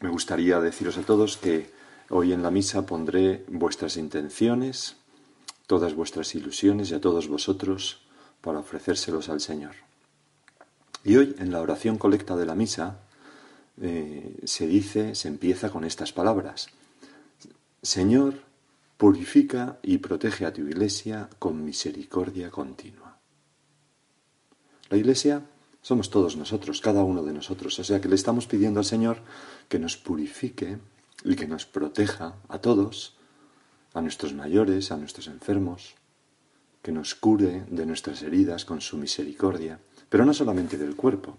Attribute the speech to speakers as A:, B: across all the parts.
A: Me gustaría deciros a todos que hoy en la misa pondré vuestras intenciones, todas vuestras ilusiones y a todos vosotros para ofrecérselos al Señor. Y hoy en la oración colecta de la misa eh, se dice, se empieza con estas palabras. Señor, purifica y protege a tu iglesia con misericordia continua. La iglesia somos todos nosotros, cada uno de nosotros. O sea que le estamos pidiendo al Señor que nos purifique y que nos proteja a todos, a nuestros mayores, a nuestros enfermos, que nos cure de nuestras heridas con su misericordia, pero no solamente del cuerpo,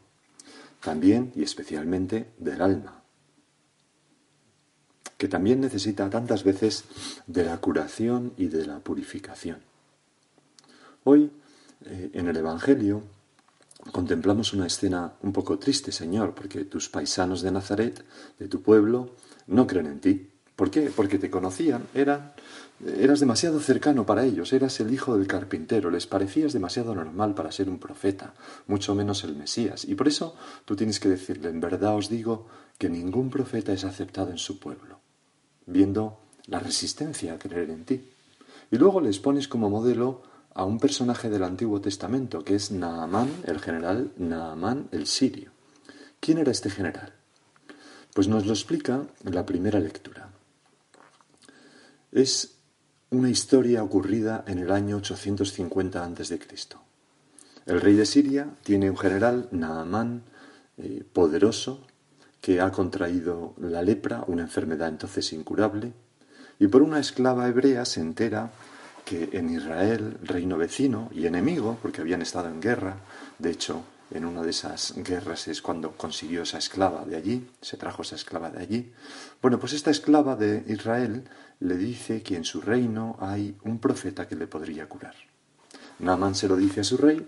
A: también y especialmente del alma, que también necesita tantas veces de la curación y de la purificación. Hoy, eh, en el Evangelio, contemplamos una escena un poco triste, Señor, porque tus paisanos de Nazaret, de tu pueblo, no creen en ti. ¿Por qué? Porque te conocían, eran, eras demasiado cercano para ellos, eras el hijo del carpintero, les parecías demasiado normal para ser un profeta, mucho menos el Mesías. Y por eso tú tienes que decirle, en verdad os digo que ningún profeta es aceptado en su pueblo, viendo la resistencia a creer en ti. Y luego les pones como modelo a un personaje del Antiguo Testamento, que es Naamán, el general Naamán el sirio. ¿Quién era este general? Pues nos lo explica en la primera lectura. Es una historia ocurrida en el año 850 a.C. El rey de Siria tiene un general, Naamán, eh, poderoso, que ha contraído la lepra, una enfermedad entonces incurable, y por una esclava hebrea se entera que en Israel, reino vecino y enemigo, porque habían estado en guerra, de hecho, en una de esas guerras es cuando consiguió esa esclava de allí, se trajo esa esclava de allí. Bueno, pues esta esclava de Israel le dice que en su reino hay un profeta que le podría curar. Naaman se lo dice a su rey,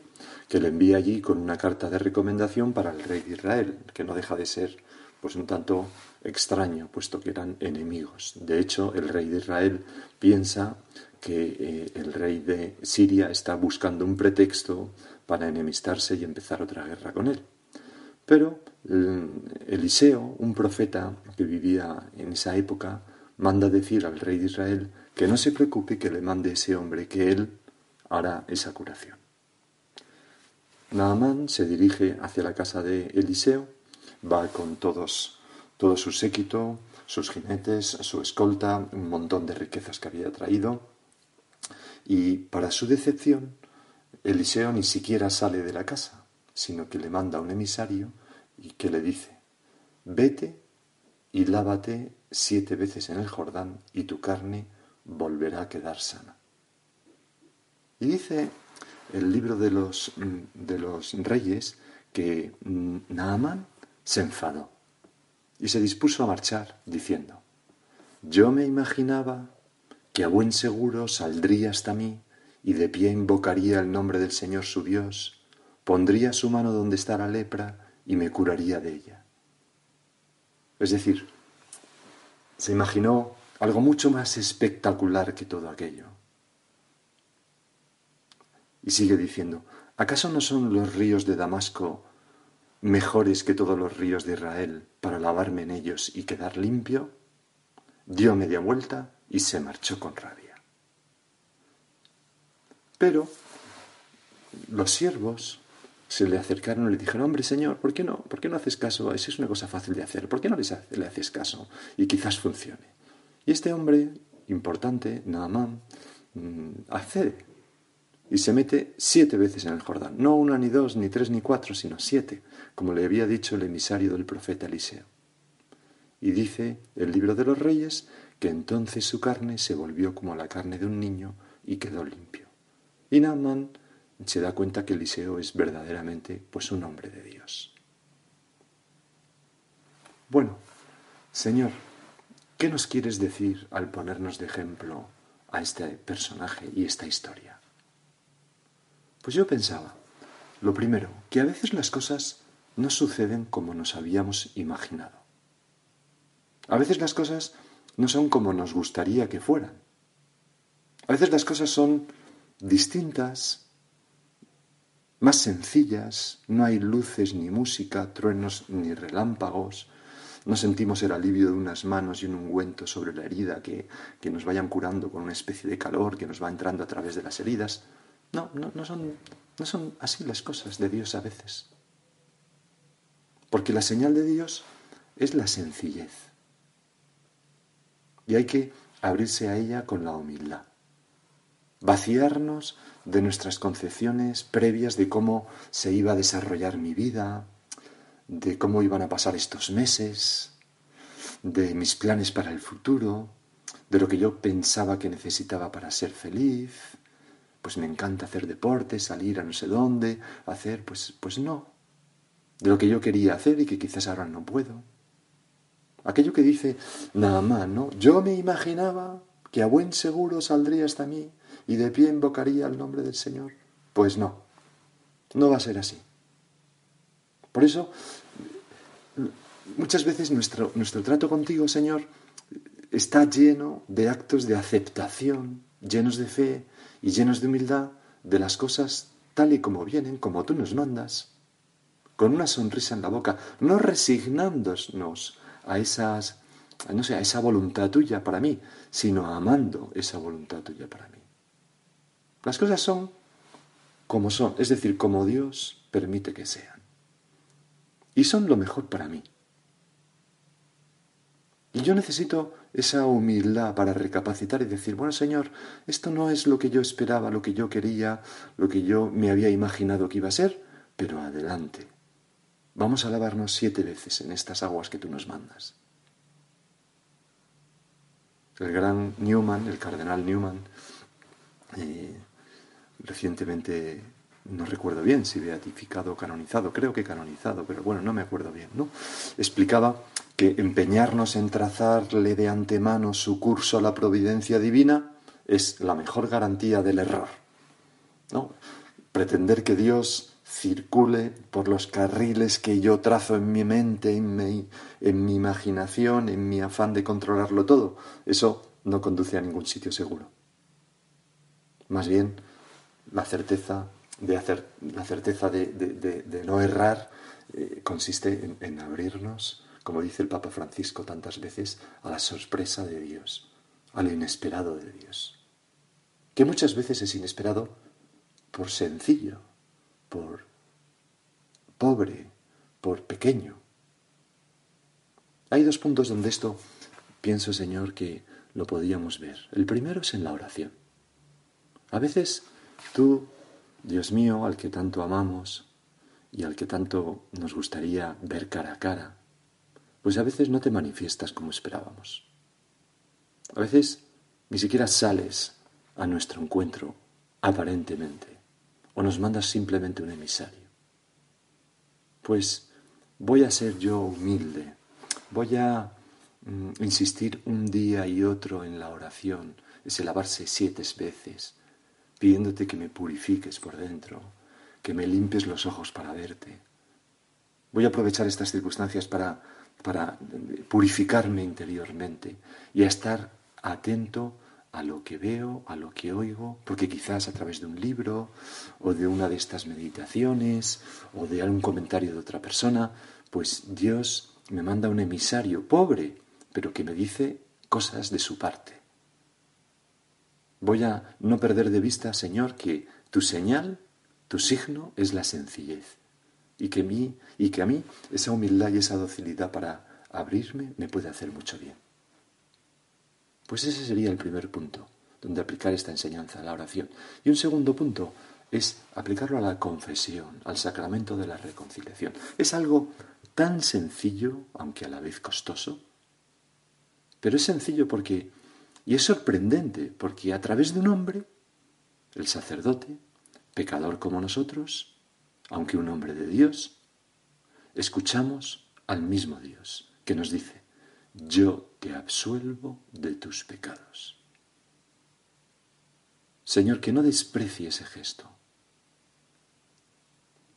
A: que le envía allí con una carta de recomendación para el rey de Israel, que no deja de ser pues un tanto extraño, puesto que eran enemigos. De hecho, el rey de Israel piensa que eh, el rey de Siria está buscando un pretexto para enemistarse y empezar otra guerra con él. Pero Eliseo, un profeta que vivía en esa época, manda decir al rey de Israel que no se preocupe que le mande ese hombre, que él hará esa curación. Naamán se dirige hacia la casa de Eliseo, va con todos, todo su séquito, sus jinetes, su escolta, un montón de riquezas que había traído, y para su decepción, Eliseo ni siquiera sale de la casa, sino que le manda un emisario y que le dice, vete y lávate siete veces en el Jordán y tu carne volverá a quedar sana. Y dice el libro de los, de los reyes que Naaman se enfadó y se dispuso a marchar diciendo, yo me imaginaba que a buen seguro saldría hasta mí y de pie invocaría el nombre del Señor su Dios, pondría su mano donde está la lepra y me curaría de ella. Es decir, se imaginó algo mucho más espectacular que todo aquello. Y sigue diciendo, ¿acaso no son los ríos de Damasco mejores que todos los ríos de Israel para lavarme en ellos y quedar limpio? Dio media vuelta y se marchó con rabia. Pero los siervos se le acercaron y le dijeron, hombre señor, ¿por qué no? ¿Por qué no haces caso? Eso es una cosa fácil de hacer. ¿Por qué no le haces caso? Y quizás funcione. Y este hombre importante, Naamán, mm, accede y se mete siete veces en el Jordán. No una, ni dos, ni tres, ni cuatro, sino siete, como le había dicho el emisario del profeta Eliseo. Y dice el libro de los reyes que entonces su carne se volvió como la carne de un niño y quedó limpio. Y Naaman se da cuenta que Eliseo es verdaderamente pues un hombre de Dios. Señor, ¿qué nos quieres decir al ponernos de ejemplo a este personaje y esta historia? Pues yo pensaba, lo primero, que a veces las cosas no suceden como nos habíamos imaginado. A veces las cosas no son como nos gustaría que fueran. A veces las cosas son distintas, más sencillas, no hay luces ni música, truenos ni relámpagos, no sentimos el alivio de unas manos y un ungüento sobre la herida que, nos vayan curando con una especie de calor que nos va entrando a través de las heridas. No, no, no, son, no son así las cosas de Dios a veces. Porque la señal de Dios es la sencillez. Y hay que abrirse a ella con la humildad vaciarnos de nuestras concepciones previas de cómo se iba a desarrollar mi vida, de cómo iban a pasar estos meses, de mis planes para el futuro, de lo que yo pensaba que necesitaba para ser feliz. Pues me encanta hacer deporte, salir a no sé dónde, hacer, pues, pues no. De lo que yo quería hacer y que quizás ahora no puedo. Aquello que dice nada más, ¿no? Yo me imaginaba que a buen seguro saldría hasta mí y de pie invocaría el nombre del Señor. Pues no, no va a ser así. Por eso, muchas veces nuestro, nuestro trato contigo, Señor, está lleno de actos de aceptación, llenos de fe y llenos de humildad de las cosas tal y como vienen, como tú nos mandas, con una sonrisa en la boca, no resignándonos a esas, no sé, a esa voluntad tuya para mí, sino amando esa voluntad tuya para mí. Las cosas son como son, es decir, como Dios permite que sean. Y son lo mejor para mí. Y yo necesito esa humildad para recapacitar y decir, bueno Señor, esto no es lo que yo esperaba, lo que yo quería, lo que yo me había imaginado que iba a ser, pero adelante. Vamos a lavarnos siete veces en estas aguas que tú nos mandas. El gran Newman, el cardenal Newman, eh, recientemente, no recuerdo bien si beatificado o canonizado, creo que canonizado, pero bueno, no me acuerdo bien, ¿no? Explicaba que empeñarnos en trazarle de antemano su curso a la providencia divina es la mejor garantía del error, ¿no? Pretender que Dios circule por los carriles que yo trazo en mi mente, en mi, en mi imaginación, en mi afán de controlarlo todo, eso no conduce a ningún sitio seguro. Más bien, la certeza de, hacer, la certeza de, no errar eh, consiste en, abrirnos, como dice el Papa Francisco tantas veces, a la sorpresa de Dios, a lo inesperado de Dios, que muchas veces es inesperado por sencillo, por pobre, por pequeño. Hay dos puntos donde esto pienso, Señor, que lo podíamos ver. El primero es en la oración. A veces Tú, Dios mío, al que tanto amamos y al que tanto nos gustaría ver cara a cara, pues a veces no te manifiestas como esperábamos. A veces ni siquiera sales a nuestro encuentro aparentemente, o nos mandas simplemente un emisario. Pues voy a ser yo humilde, voy a mm, insistir un día y otro en la oración, ese lavarse siete veces, pidiéndote que me purifiques por dentro, que me limpies los ojos para verte. Voy a aprovechar estas circunstancias para, para purificarme interiormente y a estar atento a lo que veo, a lo que oigo, porque quizás a través de un libro o de una de estas meditaciones o de algún comentario de otra persona, pues Dios me manda un emisario pobre, pero que me dice cosas de su parte. Voy a no perder de vista, Señor, que tu señal, tu signo es la sencillez y que, mí, y que a mí esa humildad y esa docilidad para abrirme me puede hacer mucho bien. Pues ese sería el primer punto donde aplicar esta enseñanza, la oración. Y un segundo punto es aplicarlo a la confesión, al sacramento de la reconciliación. Es algo tan sencillo, aunque a la vez costoso, pero es sencillo porque y es sorprendente porque a través de un hombre, el sacerdote, pecador como nosotros, aunque un hombre de Dios, escuchamos al mismo Dios que nos dice, yo te absuelvo de tus pecados. Señor, que no desprecie ese gesto.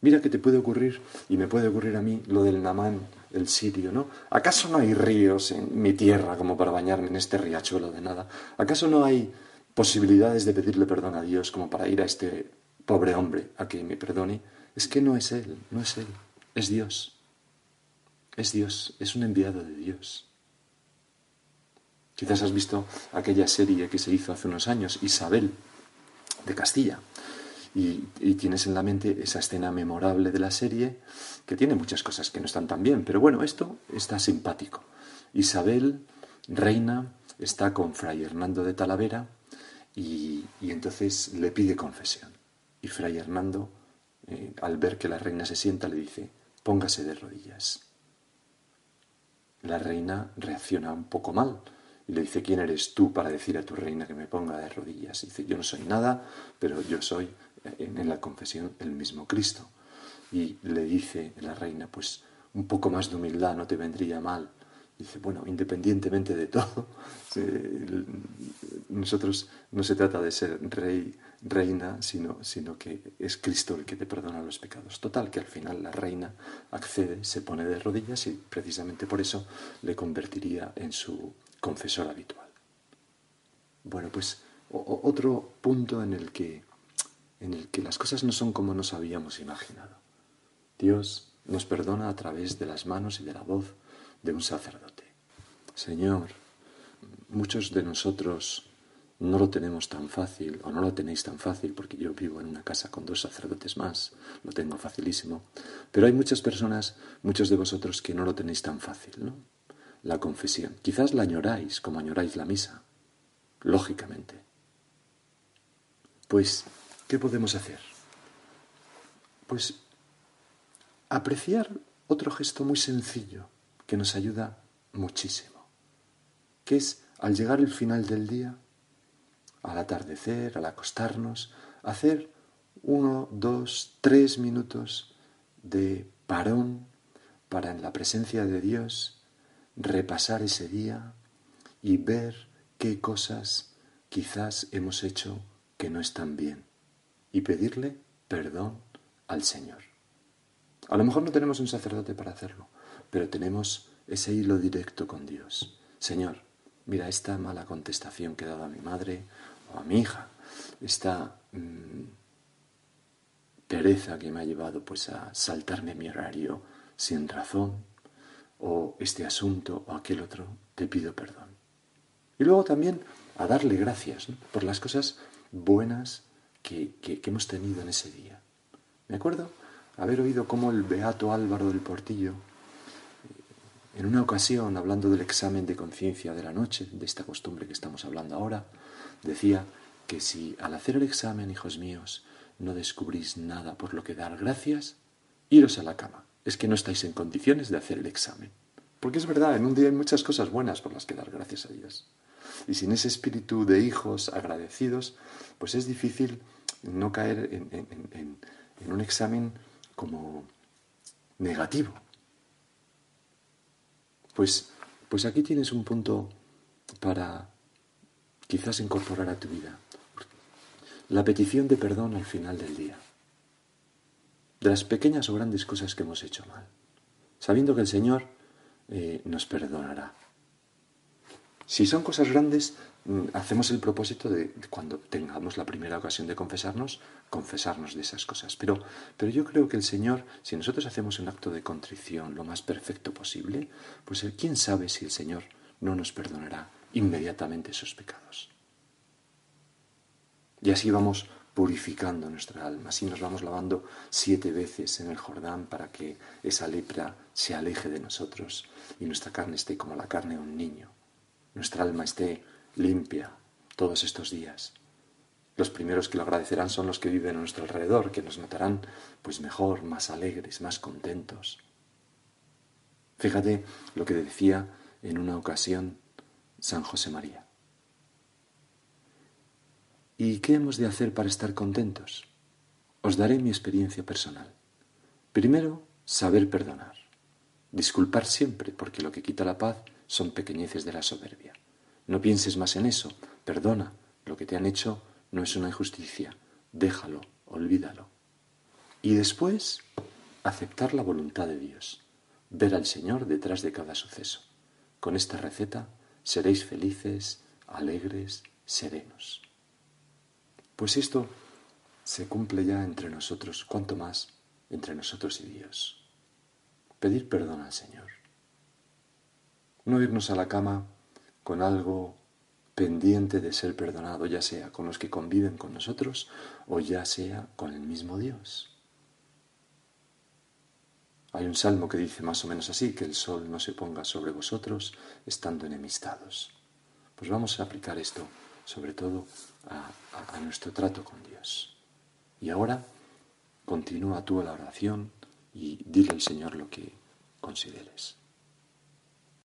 A: Mira que te puede ocurrir, y me puede ocurrir a mí, lo del Namán, el sirio, ¿no? ¿Acaso no hay ríos en mi tierra como para bañarme en este riachuelo de nada? ¿Acaso no hay posibilidades de pedirle perdón a Dios como para ir a este pobre hombre a que me perdone? Es que no es Él, no es Él, es Dios. Es Dios, es un enviado de Dios. Quizás has visto aquella serie que se hizo hace unos años, Isabel, de Castilla. Y, tienes en la mente esa escena memorable de la serie, que tiene muchas cosas que no están tan bien, pero bueno, esto está simpático. Isabel, reina, está con Fray Hernando de Talavera y, entonces le pide confesión. Y Fray Hernando, eh, al ver que la reina se sienta, le dice, póngase de rodillas. La reina reacciona un poco mal, y le dice, ¿quién eres tú para decir a tu reina que me ponga de rodillas? Y dice, yo no soy nada, pero yo soy en la confesión el mismo Cristo. Y le dice la reina, pues un poco más de humildad no te vendría mal. Dice, bueno, independientemente de todo, nosotros no se trata de ser rey, reina, sino, sino que es Cristo el que te perdona los pecados. Total, que al final la reina accede, se pone de rodillas y precisamente por eso le convertiría en su confesor habitual. Bueno, pues otro punto en el que en el que las cosas no son como nos habíamos imaginado. Dios nos perdona a través de las manos y de la voz de un sacerdote. Señor, muchos de nosotros no lo tenemos tan fácil, o no lo tenéis tan fácil, porque yo vivo en una casa con dos sacerdotes más, lo tengo facilísimo, pero hay muchas personas, muchos de vosotros, que no lo tenéis tan fácil, ¿no? La confesión. Quizás la añoráis como añoráis la misa, lógicamente. Pues, ¿qué podemos hacer? Pues apreciar otro gesto muy sencillo que nos ayuda muchísimo, que es al llegar el final del día, al atardecer, al acostarnos, hacer uno, dos, tres minutos de parón para en la presencia de Dios repasar ese día y ver qué cosas quizás hemos hecho que no están bien y pedirle perdón al Señor. A lo mejor no tenemos un sacerdote para hacerlo, pero tenemos ese hilo directo con Dios. Señor, mira esta mala contestación que he dado a mi madre o a mi hija, esta mm, pereza que me ha llevado pues a saltarme mi horario sin razón, o este asunto o aquel otro, te pido perdón. Y luego también a darle gracias por las cosas buenas que, que, hemos tenido en ese día. Me acuerdo haber oído cómo el beato Álvaro del Portillo, eh, en una ocasión, hablando del examen de conciencia de la noche, de esta costumbre que estamos hablando ahora, decía que si al hacer el examen, hijos míos, no descubrís nada por lo que dar gracias, iros a la cama es que no estáis en condiciones de hacer el examen. Porque es verdad, en un día hay muchas cosas buenas por las que dar gracias a Dios. Y sin ese espíritu de hijos agradecidos, pues es difícil no caer en, un examen como negativo. Pues, pues aquí tienes un punto para quizás incorporar a tu vida. La petición de perdón al final del día de las pequeñas o grandes cosas que hemos hecho mal, sabiendo que el Señor eh, nos perdonará. Si son cosas grandes, mm, hacemos el propósito de, cuando tengamos la primera ocasión de confesarnos, confesarnos de esas cosas. Pero, pero yo creo que el Señor, si nosotros hacemos un acto de contrición lo más perfecto posible, pues quién sabe si el Señor no nos perdonará inmediatamente esos pecados. Y así vamos purificando nuestra alma. Así nos vamos lavando siete veces en el Jordán para que esa lepra se aleje de nosotros y nuestra carne esté como la carne de un niño. Nuestra alma esté limpia todos estos días. Los primeros que lo agradecerán son los que viven a nuestro alrededor, que nos notarán pues mejor, más alegres, más contentos. Fíjate lo que decía en una ocasión San José María. ¿Y qué hemos de hacer para estar contentos? Os daré mi experiencia personal. Primero, saber perdonar. Disculpar siempre, porque lo que quita la paz son pequeñeces de la soberbia. No pienses más en eso, perdona, lo que te han hecho no es una injusticia, déjalo, olvídalo. Y después, aceptar la voluntad de Dios, ver al Señor detrás de cada suceso. Con esta receta seréis felices, alegres, serenos. Pues esto se cumple ya entre nosotros, cuanto más entre nosotros y Dios. Pedir perdón al Señor. No irnos a la cama con algo pendiente de ser perdonado, ya sea con los que conviven con nosotros o ya sea con el mismo Dios. Hay un salmo que dice más o menos así, que el sol no se ponga sobre vosotros estando enemistados. Pues vamos a aplicar esto sobre todo a, nuestro trato con Dios. Y ahora continúa tú la oración y dile al Señor lo que consideres.